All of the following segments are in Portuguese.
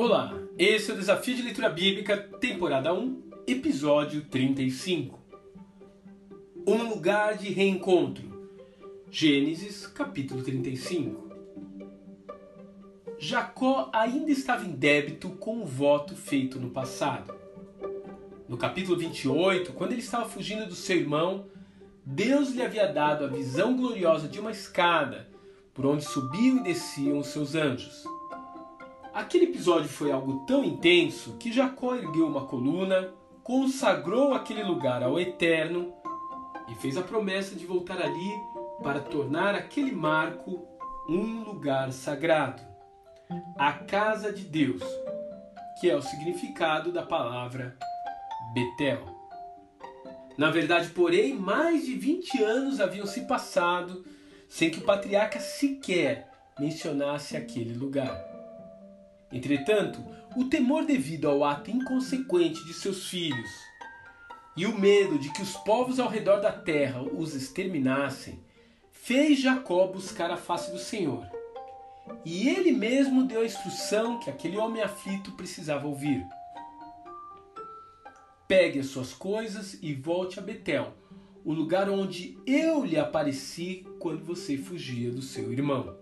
Olá, esse é o Desafio de Leitura Bíblica, temporada 1, episódio 35. Um lugar de reencontro. Gênesis, capítulo 35. Jacó ainda estava em débito com o voto feito no passado. No capítulo 28, quando ele estava fugindo do seu irmão, Deus lhe havia dado a visão gloriosa de uma escada por onde subiam e desciam os seus anjos. Aquele episódio foi algo tão intenso que Jacó ergueu uma coluna, consagrou aquele lugar ao Eterno e fez a promessa de voltar ali para tornar aquele marco um lugar sagrado a casa de Deus, que é o significado da palavra Betel. Na verdade, porém, mais de 20 anos haviam se passado sem que o patriarca sequer mencionasse aquele lugar. Entretanto, o temor devido ao ato inconsequente de seus filhos e o medo de que os povos ao redor da terra os exterminassem fez Jacó buscar a face do Senhor. E ele mesmo deu a instrução que aquele homem aflito precisava ouvir. Pegue as suas coisas e volte a Betel, o lugar onde eu lhe apareci quando você fugia do seu irmão.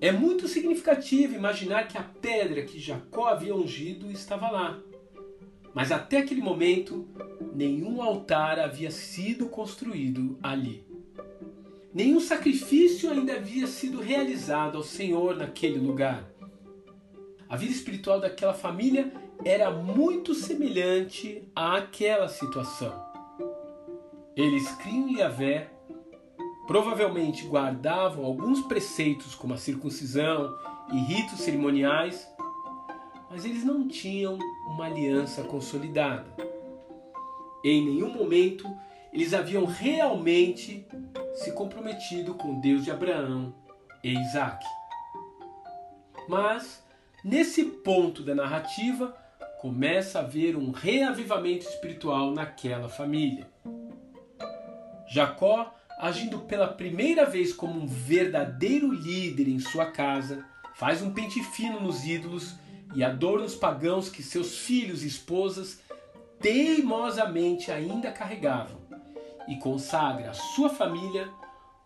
É muito significativo imaginar que a pedra que Jacó havia ungido estava lá. Mas até aquele momento, nenhum altar havia sido construído ali. Nenhum sacrifício ainda havia sido realizado ao Senhor naquele lugar. A vida espiritual daquela família era muito semelhante àquela situação. Eles criam Yahvé Provavelmente guardavam alguns preceitos, como a circuncisão e ritos cerimoniais, mas eles não tinham uma aliança consolidada. Em nenhum momento eles haviam realmente se comprometido com Deus de Abraão e Isaac. Mas, nesse ponto da narrativa, começa a haver um reavivamento espiritual naquela família. Jacó agindo pela primeira vez como um verdadeiro líder em sua casa, faz um pente fino nos ídolos e adorna os pagãos que seus filhos e esposas teimosamente ainda carregavam, e consagra a sua família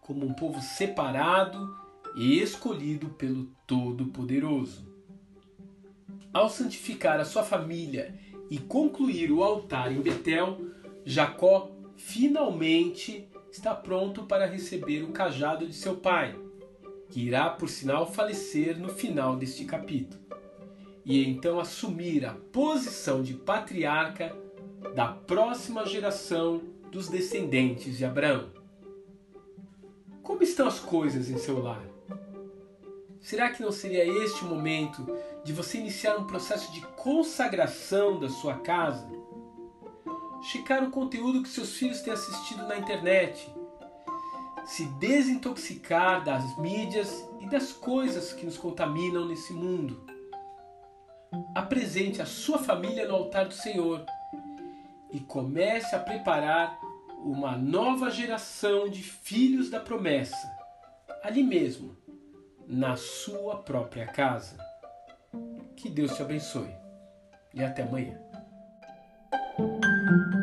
como um povo separado e escolhido pelo Todo-Poderoso. Ao santificar a sua família e concluir o altar em Betel, Jacó finalmente está pronto para receber o cajado de seu pai, que irá, por sinal, falecer no final deste capítulo, e então assumir a posição de patriarca da próxima geração dos descendentes de Abraão. Como estão as coisas em seu lar? Será que não seria este o momento de você iniciar um processo de consagração da sua casa? Checar o conteúdo que seus filhos têm assistido na internet, se desintoxicar das mídias e das coisas que nos contaminam nesse mundo. Apresente a sua família no altar do Senhor e comece a preparar uma nova geração de filhos da promessa, ali mesmo, na sua própria casa. Que Deus te abençoe e até amanhã. Thank you